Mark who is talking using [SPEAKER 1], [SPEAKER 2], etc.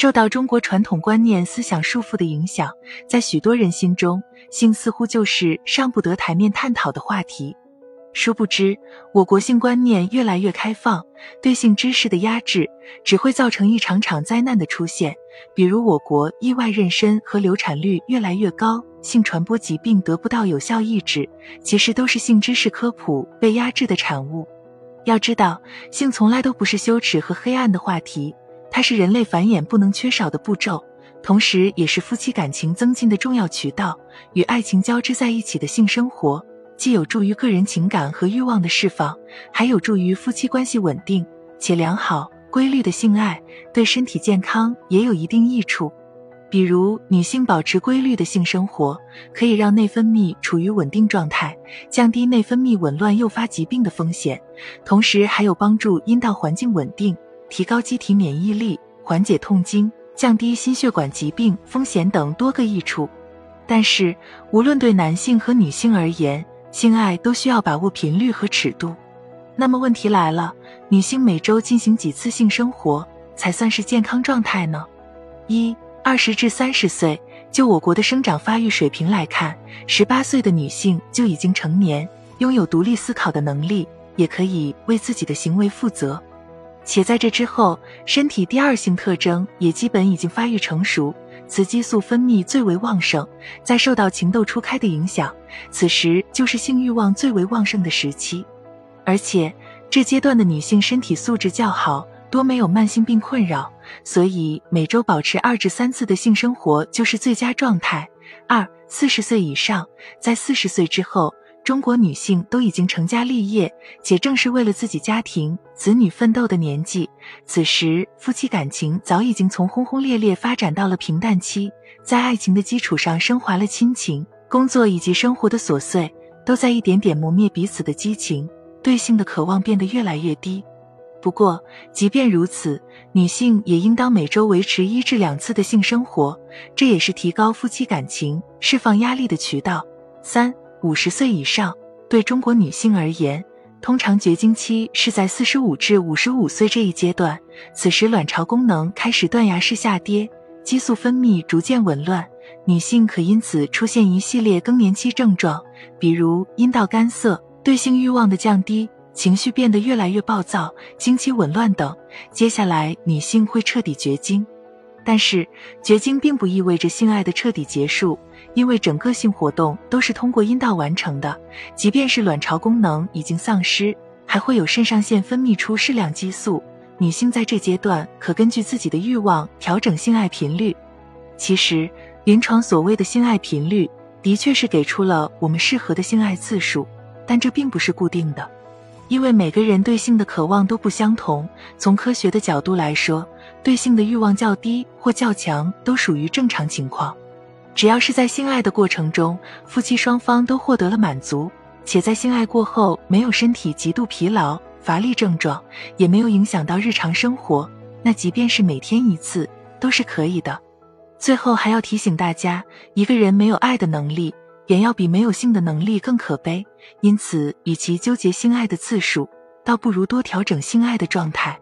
[SPEAKER 1] 受到中国传统观念思想束缚的影响，在许多人心中，性似乎就是上不得台面探讨的话题。殊不知，我国性观念越来越开放，对性知识的压制只会造成一场场灾难的出现。比如，我国意外妊娠和流产率越来越高，性传播疾病得不到有效抑制，其实都是性知识科普被压制的产物。要知道，性从来都不是羞耻和黑暗的话题，它是人类繁衍不能缺少的步骤，同时也是夫妻感情增进的重要渠道。与爱情交织在一起的性生活。既有助于个人情感和欲望的释放，还有助于夫妻关系稳定且良好。规律的性爱对身体健康也有一定益处，比如女性保持规律的性生活，可以让内分泌处于稳定状态，降低内分泌紊乱诱发疾病的风险，同时还有帮助阴道环境稳定、提高机体免疫力、缓解痛经、降低心血管疾病风险等多个益处。但是，无论对男性和女性而言，性爱都需要把握频率和尺度，那么问题来了，女性每周进行几次性生活才算是健康状态呢？一、二十至三十岁，就我国的生长发育水平来看，十八岁的女性就已经成年，拥有独立思考的能力，也可以为自己的行为负责。且在这之后，身体第二性特征也基本已经发育成熟。雌激素分泌最为旺盛，在受到情窦初开的影响，此时就是性欲望最为旺盛的时期。而且这阶段的女性身体素质较好，多没有慢性病困扰，所以每周保持二至三次的性生活就是最佳状态。二四十岁以上，在四十岁之后。中国女性都已经成家立业，且正是为了自己家庭、子女奋斗的年纪。此时，夫妻感情早已经从轰轰烈烈发展到了平淡期，在爱情的基础上升华了亲情。工作以及生活的琐碎，都在一点点磨灭彼此的激情，对性的渴望变得越来越低。不过，即便如此，女性也应当每周维持一至两次的性生活，这也是提高夫妻感情、释放压力的渠道。三。五十岁以上，对中国女性而言，通常绝经期是在四十五至五十五岁这一阶段。此时，卵巢功能开始断崖式下跌，激素分泌逐渐紊乱，女性可因此出现一系列更年期症状，比如阴道干涩、对性欲望的降低、情绪变得越来越暴躁、经期紊乱等。接下来，女性会彻底绝经。但是，绝经并不意味着性爱的彻底结束。因为整个性活动都是通过阴道完成的，即便是卵巢功能已经丧失，还会有肾上腺分泌出适量激素。女性在这阶段可根据自己的欲望调整性爱频率。其实，临床所谓的性爱频率，的确是给出了我们适合的性爱次数，但这并不是固定的，因为每个人对性的渴望都不相同。从科学的角度来说，对性的欲望较低或较强都属于正常情况。只要是在性爱的过程中，夫妻双方都获得了满足，且在性爱过后没有身体极度疲劳、乏力症状，也没有影响到日常生活，那即便是每天一次都是可以的。最后还要提醒大家，一个人没有爱的能力，远要比没有性的能力更可悲。因此，与其纠结性爱的次数，倒不如多调整性爱的状态。